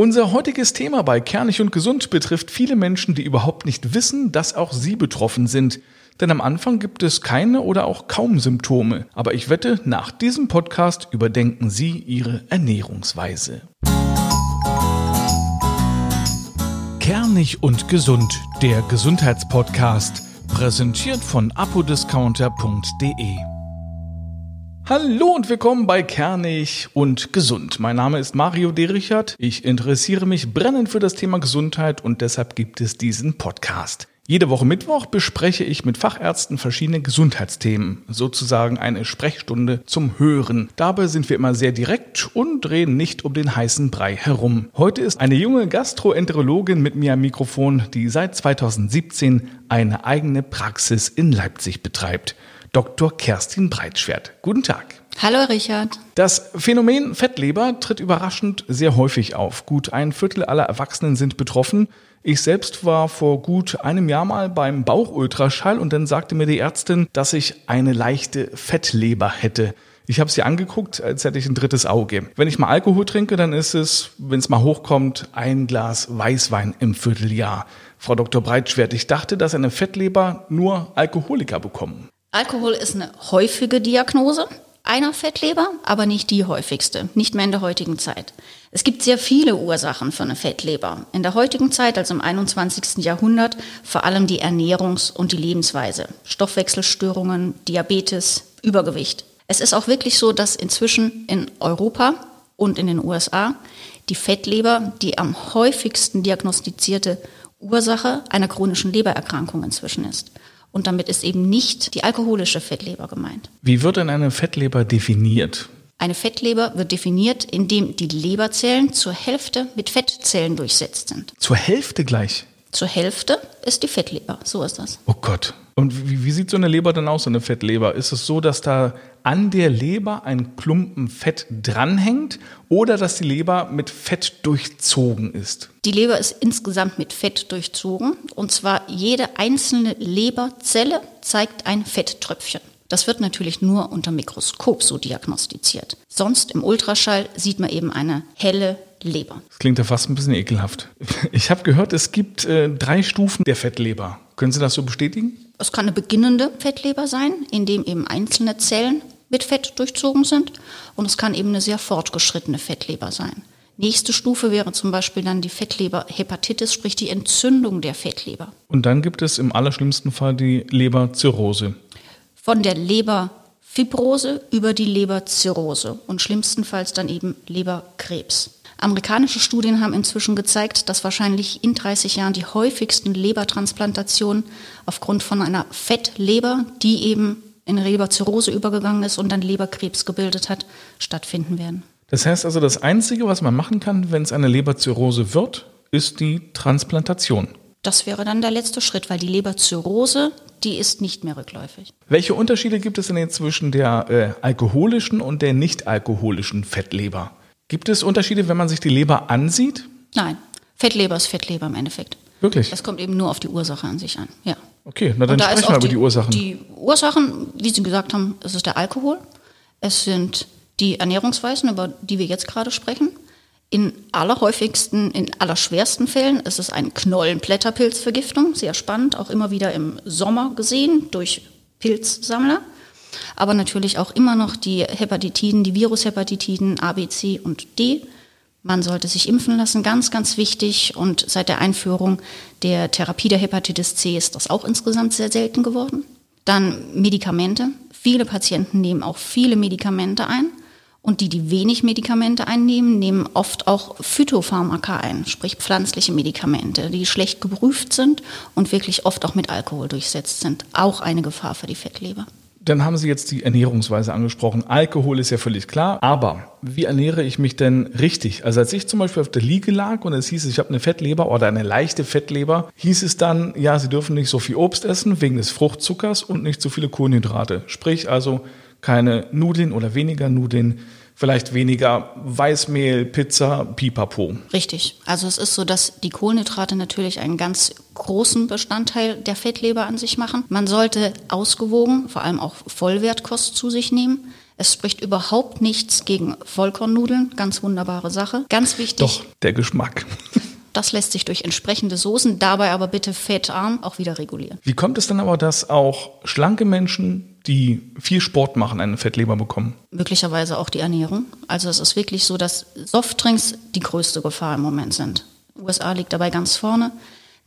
Unser heutiges Thema bei Kernig und Gesund betrifft viele Menschen, die überhaupt nicht wissen, dass auch sie betroffen sind. Denn am Anfang gibt es keine oder auch kaum Symptome. Aber ich wette, nach diesem Podcast überdenken Sie Ihre Ernährungsweise. Kernig und Gesund, der Gesundheitspodcast, präsentiert von apodiscounter.de. Hallo und willkommen bei Kernig und Gesund. Mein Name ist Mario Derichert. Ich interessiere mich brennend für das Thema Gesundheit und deshalb gibt es diesen Podcast. Jede Woche Mittwoch bespreche ich mit Fachärzten verschiedene Gesundheitsthemen, sozusagen eine Sprechstunde zum Hören. Dabei sind wir immer sehr direkt und drehen nicht um den heißen Brei herum. Heute ist eine junge Gastroenterologin mit mir am Mikrofon, die seit 2017 eine eigene Praxis in Leipzig betreibt. Dr. Kerstin Breitschwert. Guten Tag. Hallo Richard. Das Phänomen Fettleber tritt überraschend sehr häufig auf. Gut ein Viertel aller Erwachsenen sind betroffen. Ich selbst war vor gut einem Jahr mal beim Bauchultraschall und dann sagte mir die Ärztin, dass ich eine leichte Fettleber hätte. Ich habe sie angeguckt, als hätte ich ein drittes Auge. Wenn ich mal Alkohol trinke, dann ist es, wenn es mal hochkommt, ein Glas Weißwein im Vierteljahr. Frau Dr. Breitschwert, ich dachte, dass eine Fettleber nur Alkoholiker bekommen. Alkohol ist eine häufige Diagnose einer Fettleber, aber nicht die häufigste, nicht mehr in der heutigen Zeit. Es gibt sehr viele Ursachen für eine Fettleber. In der heutigen Zeit, also im 21. Jahrhundert, vor allem die Ernährungs- und die Lebensweise. Stoffwechselstörungen, Diabetes, Übergewicht. Es ist auch wirklich so, dass inzwischen in Europa und in den USA die Fettleber die am häufigsten diagnostizierte Ursache einer chronischen Lebererkrankung inzwischen ist. Und damit ist eben nicht die alkoholische Fettleber gemeint. Wie wird denn eine Fettleber definiert? Eine Fettleber wird definiert, indem die Leberzellen zur Hälfte mit Fettzellen durchsetzt sind. Zur Hälfte gleich? Zur Hälfte ist die Fettleber, so ist das. Oh Gott. Und wie, wie, sieht so eine Leber denn aus, so eine Fettleber? Ist es so, dass da an der Leber ein Klumpen Fett dranhängt oder dass die Leber mit Fett durchzogen ist? Die Leber ist insgesamt mit Fett durchzogen und zwar jede einzelne Leberzelle zeigt ein Fetttröpfchen. Das wird natürlich nur unter Mikroskop so diagnostiziert. Sonst im Ultraschall sieht man eben eine helle Leber. Das klingt ja fast ein bisschen ekelhaft. Ich habe gehört, es gibt äh, drei Stufen der Fettleber. Können Sie das so bestätigen? Es kann eine beginnende Fettleber sein, in dem eben einzelne Zellen mit Fett durchzogen sind. Und es kann eben eine sehr fortgeschrittene Fettleber sein. Nächste Stufe wäre zum Beispiel dann die Fettleberhepatitis, sprich die Entzündung der Fettleber. Und dann gibt es im allerschlimmsten Fall die Leberzirrhose. Von der Leberfibrose über die Leberzirrhose und schlimmstenfalls dann eben Leberkrebs. Amerikanische Studien haben inzwischen gezeigt, dass wahrscheinlich in 30 Jahren die häufigsten Lebertransplantationen aufgrund von einer Fettleber, die eben in Leberzirrhose übergegangen ist und dann Leberkrebs gebildet hat, stattfinden werden. Das heißt also, das Einzige, was man machen kann, wenn es eine Leberzirrhose wird, ist die Transplantation. Das wäre dann der letzte Schritt, weil die Leberzirrhose, die ist nicht mehr rückläufig. Welche Unterschiede gibt es denn jetzt zwischen der äh, alkoholischen und der nicht alkoholischen Fettleber? Gibt es Unterschiede, wenn man sich die Leber ansieht? Nein, Fettleber ist Fettleber im Endeffekt. Wirklich? Das kommt eben nur auf die Ursache an sich an. Ja. Okay, na dann da sprechen wir über die, die Ursachen. Die Ursachen, wie Sie gesagt haben, es ist der Alkohol. Es sind die Ernährungsweisen, über die wir jetzt gerade sprechen. In allerhäufigsten, in allerschwersten Fällen ist es eine Knollenblätterpilzvergiftung. Sehr spannend, auch immer wieder im Sommer gesehen durch Pilzsammler aber natürlich auch immer noch die Hepatitiden, die Virushepatitiden A, B, C und D. Man sollte sich impfen lassen, ganz, ganz wichtig. Und seit der Einführung der Therapie der Hepatitis C ist das auch insgesamt sehr selten geworden. Dann Medikamente. Viele Patienten nehmen auch viele Medikamente ein. Und die, die wenig Medikamente einnehmen, nehmen oft auch Phytopharmaka ein, sprich pflanzliche Medikamente, die schlecht geprüft sind und wirklich oft auch mit Alkohol durchsetzt sind. Auch eine Gefahr für die Fettleber. Dann haben Sie jetzt die Ernährungsweise angesprochen. Alkohol ist ja völlig klar, aber wie ernähre ich mich denn richtig? Also als ich zum Beispiel auf der Liege lag und es hieß, ich habe eine Fettleber oder eine leichte Fettleber, hieß es dann, ja, Sie dürfen nicht so viel Obst essen wegen des Fruchtzuckers und nicht so viele Kohlenhydrate. Sprich also keine Nudeln oder weniger Nudeln, vielleicht weniger Weißmehl, Pizza, Pipapo. Richtig. Also es ist so, dass die Kohlenhydrate natürlich einen ganz großen Bestandteil der Fettleber an sich machen. Man sollte ausgewogen, vor allem auch Vollwertkost zu sich nehmen. Es spricht überhaupt nichts gegen Vollkornnudeln, ganz wunderbare Sache. Ganz wichtig. Doch, der Geschmack. Das lässt sich durch entsprechende Soßen, dabei aber bitte fettarm, auch wieder regulieren. Wie kommt es dann aber, dass auch schlanke Menschen, die viel Sport machen, eine Fettleber bekommen? Möglicherweise auch die Ernährung. Also es ist wirklich so, dass Softdrinks die größte Gefahr im Moment sind. USA liegt dabei ganz vorne.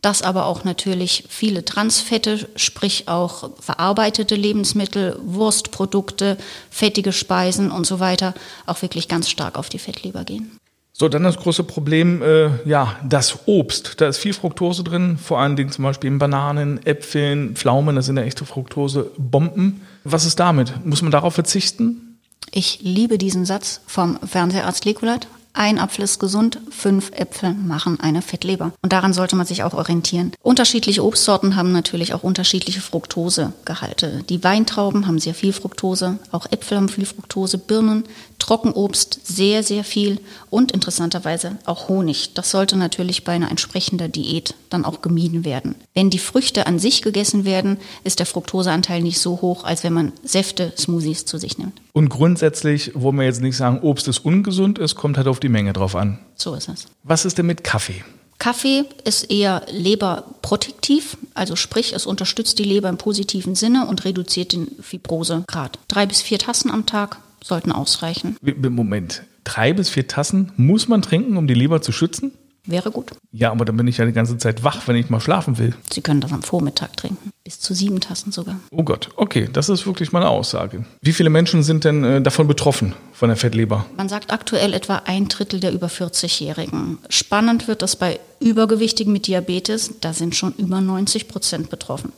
Dass aber auch natürlich viele Transfette, sprich auch verarbeitete Lebensmittel, Wurstprodukte, fettige Speisen und so weiter, auch wirklich ganz stark auf die Fettleber gehen. So, dann das große Problem, äh, ja, das Obst. Da ist viel Fructose drin, vor allen Dingen zum Beispiel in Bananen, Äpfeln, Pflaumen, das sind ja echte Fructose-Bomben. Was ist damit? Muss man darauf verzichten? Ich liebe diesen Satz vom Fernseharzt Lekulat. Ein Apfel ist gesund, fünf Äpfel machen eine Fettleber. Und daran sollte man sich auch orientieren. Unterschiedliche Obstsorten haben natürlich auch unterschiedliche Fructosegehalte. Die Weintrauben haben sehr viel Fructose, auch Äpfel haben viel Fructose, Birnen, Trockenobst sehr, sehr viel und interessanterweise auch Honig. Das sollte natürlich bei einer entsprechender Diät dann auch gemieden werden. Wenn die Früchte an sich gegessen werden, ist der Fructoseanteil nicht so hoch, als wenn man Säfte, Smoothies zu sich nimmt. Und grundsätzlich, wo wir jetzt nicht sagen, Obst ist ungesund ist, kommt halt auf die Menge drauf an. So ist es. Was ist denn mit Kaffee? Kaffee ist eher leberprotektiv, also sprich, es unterstützt die Leber im positiven Sinne und reduziert den Fibrosegrad. Drei bis vier Tassen am Tag sollten ausreichen. Moment, drei bis vier Tassen muss man trinken, um die Leber zu schützen? Wäre gut. Ja, aber dann bin ich ja die ganze Zeit wach, wenn ich mal schlafen will. Sie können das am Vormittag trinken. Bis zu sieben Tassen sogar. Oh Gott, okay, das ist wirklich meine Aussage. Wie viele Menschen sind denn äh, davon betroffen, von der Fettleber? Man sagt aktuell etwa ein Drittel der über 40-Jährigen. Spannend wird das bei Übergewichtigen mit Diabetes. Da sind schon über 90 Prozent betroffen.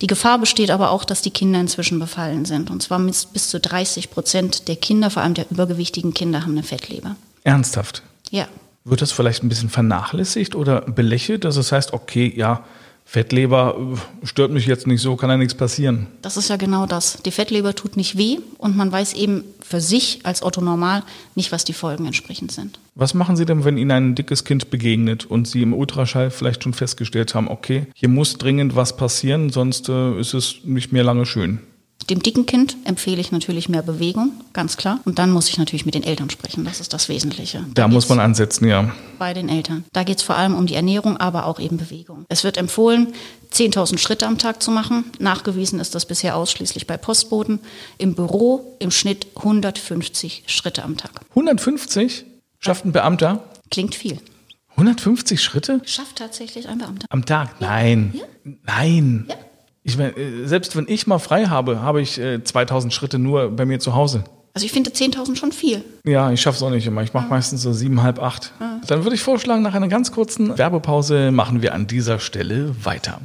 Die Gefahr besteht aber auch, dass die Kinder inzwischen befallen sind. Und zwar bis zu 30 Prozent der Kinder, vor allem der übergewichtigen Kinder, haben eine Fettleber. Ernsthaft? Ja. Wird das vielleicht ein bisschen vernachlässigt oder belächelt, dass es heißt, okay, ja, Fettleber äh, stört mich jetzt nicht so, kann ja nichts passieren. Das ist ja genau das. Die Fettleber tut nicht weh und man weiß eben für sich als Otto normal nicht, was die Folgen entsprechend sind. Was machen Sie denn, wenn Ihnen ein dickes Kind begegnet und Sie im Ultraschall vielleicht schon festgestellt haben, okay, hier muss dringend was passieren, sonst äh, ist es nicht mehr lange schön? Dem dicken Kind empfehle ich natürlich mehr Bewegung, ganz klar. Und dann muss ich natürlich mit den Eltern sprechen. Das ist das Wesentliche. Da, da muss man ansetzen, ja. Bei den Eltern. Da geht es vor allem um die Ernährung, aber auch eben Bewegung. Es wird empfohlen, 10.000 Schritte am Tag zu machen. Nachgewiesen ist das bisher ausschließlich bei Postboten. Im Büro im Schnitt 150 Schritte am Tag. 150 schafft ein Beamter? Klingt viel. 150 Schritte? Schafft tatsächlich ein Beamter. Am Tag? Nein. Ja. Nein. Ja. Ich meine, äh, selbst wenn ich mal frei habe, habe ich 2000 äh, Schritte nur bei mir zu Hause. Also ich finde 10.000 schon viel. Ja, ich schaffe es auch nicht immer. Ich mache ja. meistens so sieben, halb acht. Dann würde ich vorschlagen, nach einer ganz kurzen Werbepause machen wir an dieser Stelle weiter.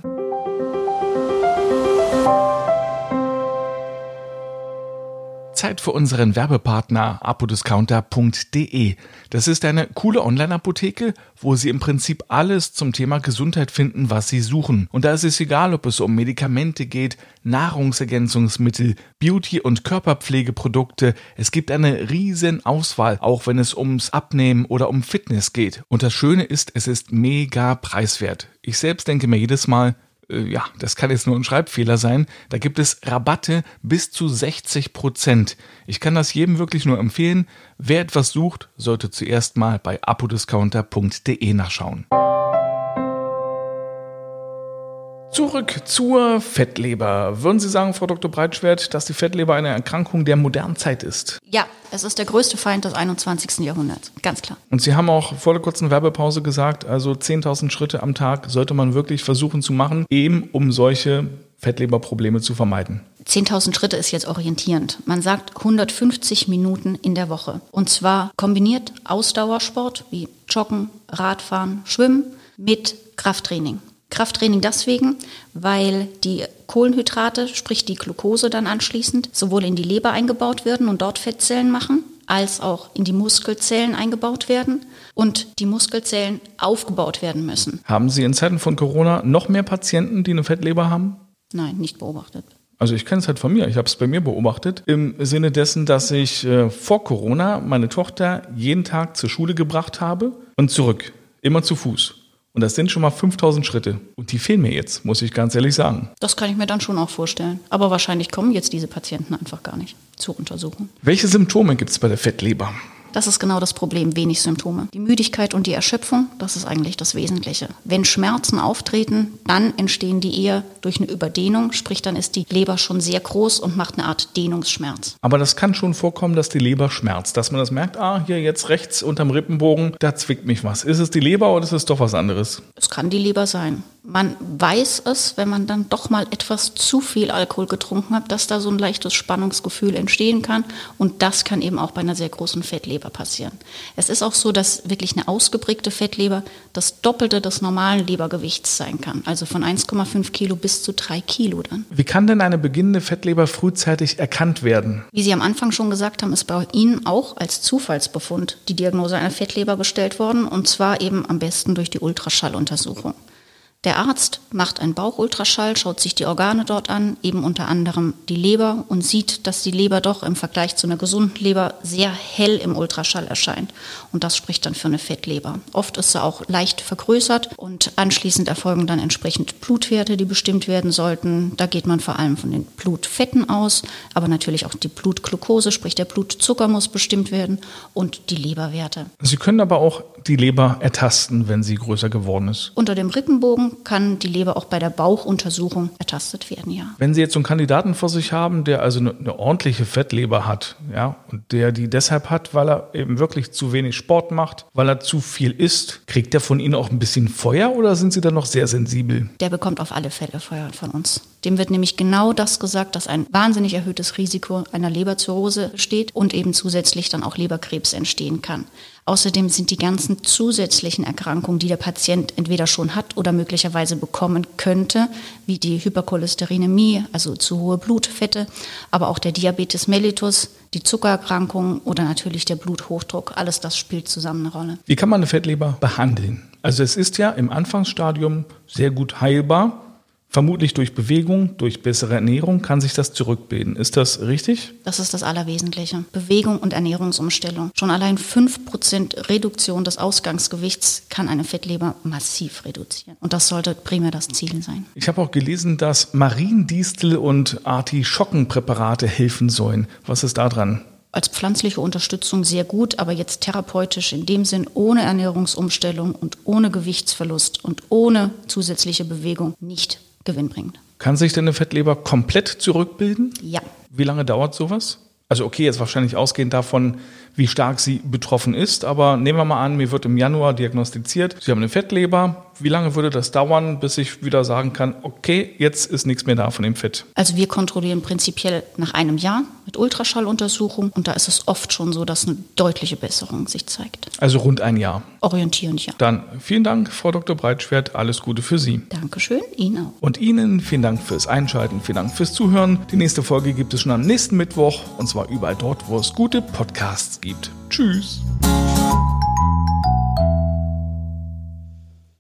Zeit für unseren Werbepartner apodiscounter.de. Das ist eine coole Online-Apotheke, wo Sie im Prinzip alles zum Thema Gesundheit finden, was Sie suchen. Und da ist es egal, ob es um Medikamente geht, Nahrungsergänzungsmittel, Beauty- und Körperpflegeprodukte. Es gibt eine riesen Auswahl, auch wenn es ums Abnehmen oder um Fitness geht. Und das Schöne ist, es ist mega preiswert. Ich selbst denke mir jedes Mal, ja, das kann jetzt nur ein Schreibfehler sein. Da gibt es Rabatte bis zu 60 Prozent. Ich kann das jedem wirklich nur empfehlen. Wer etwas sucht, sollte zuerst mal bei apodiscounter.de nachschauen. Zurück zur Fettleber. Würden Sie sagen, Frau Dr. Breitschwert, dass die Fettleber eine Erkrankung der modernen Zeit ist? Ja, es ist der größte Feind des 21. Jahrhunderts, ganz klar. Und Sie haben auch vor der kurzen Werbepause gesagt, also 10.000 Schritte am Tag sollte man wirklich versuchen zu machen, eben um solche Fettleberprobleme zu vermeiden. 10.000 Schritte ist jetzt orientierend. Man sagt 150 Minuten in der Woche. Und zwar kombiniert Ausdauersport wie Joggen, Radfahren, Schwimmen mit Krafttraining. Krafttraining deswegen, weil die Kohlenhydrate, sprich die Glucose dann anschließend, sowohl in die Leber eingebaut werden und dort Fettzellen machen, als auch in die Muskelzellen eingebaut werden und die Muskelzellen aufgebaut werden müssen. Haben Sie in Zeiten von Corona noch mehr Patienten, die eine Fettleber haben? Nein, nicht beobachtet. Also ich kenne es halt von mir. Ich habe es bei mir beobachtet. Im Sinne dessen, dass ich äh, vor Corona meine Tochter jeden Tag zur Schule gebracht habe und zurück. Immer zu Fuß. Und das sind schon mal 5000 Schritte. Und die fehlen mir jetzt, muss ich ganz ehrlich sagen. Das kann ich mir dann schon auch vorstellen. Aber wahrscheinlich kommen jetzt diese Patienten einfach gar nicht zur Untersuchung. Welche Symptome gibt es bei der Fettleber? Das ist genau das Problem, wenig Symptome. Die Müdigkeit und die Erschöpfung, das ist eigentlich das Wesentliche. Wenn Schmerzen auftreten, dann entstehen die eher durch eine Überdehnung, sprich dann ist die Leber schon sehr groß und macht eine Art Dehnungsschmerz. Aber das kann schon vorkommen, dass die Leber schmerzt, dass man das merkt, ah, hier jetzt rechts unterm Rippenbogen, da zwickt mich was. Ist es die Leber oder ist es doch was anderes? Es kann die Leber sein. Man weiß es, wenn man dann doch mal etwas zu viel Alkohol getrunken hat, dass da so ein leichtes Spannungsgefühl entstehen kann. Und das kann eben auch bei einer sehr großen Fettleber passieren. Es ist auch so, dass wirklich eine ausgeprägte Fettleber das Doppelte des normalen Lebergewichts sein kann. Also von 1,5 Kilo bis zu 3 Kilo dann. Wie kann denn eine beginnende Fettleber frühzeitig erkannt werden? Wie Sie am Anfang schon gesagt haben, ist bei Ihnen auch als Zufallsbefund die Diagnose einer Fettleber gestellt worden. Und zwar eben am besten durch die Ultraschalluntersuchung. Der Arzt macht einen Bauchultraschall, schaut sich die Organe dort an, eben unter anderem die Leber und sieht, dass die Leber doch im Vergleich zu einer gesunden Leber sehr hell im Ultraschall erscheint. Und das spricht dann für eine Fettleber. Oft ist sie auch leicht vergrößert und anschließend erfolgen dann entsprechend Blutwerte, die bestimmt werden sollten. Da geht man vor allem von den Blutfetten aus, aber natürlich auch die Blutglucose, sprich der Blutzucker muss bestimmt werden und die Leberwerte. Sie können aber auch die Leber ertasten, wenn sie größer geworden ist. Unter dem Rippenbogen kann die Leber auch bei der Bauchuntersuchung ertastet werden, ja. Wenn Sie jetzt so einen Kandidaten vor sich haben, der also eine, eine ordentliche Fettleber hat, ja, und der die deshalb hat, weil er eben wirklich zu wenig Sport macht, weil er zu viel isst, kriegt der von Ihnen auch ein bisschen Feuer oder sind Sie da noch sehr sensibel? Der bekommt auf alle Fälle Feuer von uns. Dem wird nämlich genau das gesagt, dass ein wahnsinnig erhöhtes Risiko einer Leberzirrhose steht und eben zusätzlich dann auch Leberkrebs entstehen kann. Außerdem sind die ganzen zusätzlichen Erkrankungen, die der Patient entweder schon hat oder möglicherweise bekommen könnte, wie die Hypercholesterinämie, also zu hohe Blutfette, aber auch der Diabetes mellitus, die Zuckererkrankung oder natürlich der Bluthochdruck, alles das spielt zusammen eine Rolle. Wie kann man eine Fettleber behandeln? Also es ist ja im Anfangsstadium sehr gut heilbar. Vermutlich durch Bewegung, durch bessere Ernährung kann sich das zurückbilden. Ist das richtig? Das ist das Allerwesentliche. Bewegung und Ernährungsumstellung. Schon allein 5% Reduktion des Ausgangsgewichts kann eine Fettleber massiv reduzieren. Und das sollte primär das Ziel sein. Ich habe auch gelesen, dass Mariendistel und Artischockenpräparate helfen sollen. Was ist da dran? als pflanzliche Unterstützung sehr gut, aber jetzt therapeutisch in dem Sinn ohne Ernährungsumstellung und ohne Gewichtsverlust und ohne zusätzliche Bewegung nicht gewinnbringend. Kann sich denn eine Fettleber komplett zurückbilden? Ja. Wie lange dauert sowas? Also okay, jetzt wahrscheinlich ausgehend davon, wie stark sie betroffen ist, aber nehmen wir mal an, mir wird im Januar diagnostiziert, Sie haben eine Fettleber, wie lange würde das dauern, bis ich wieder sagen kann, okay, jetzt ist nichts mehr da von dem Fett? Also wir kontrollieren prinzipiell nach einem Jahr mit Ultraschalluntersuchung und da ist es oft schon so, dass eine deutliche Besserung sich zeigt. Also rund ein Jahr. Orientierend, ja. Dann vielen Dank, Frau Dr. Breitschwert. Alles Gute für Sie. Dankeschön, Ihnen auch. Und Ihnen vielen Dank fürs Einschalten, vielen Dank fürs Zuhören. Die nächste Folge gibt es schon am nächsten Mittwoch und zwar überall dort, wo es gute Podcasts gibt. Tschüss.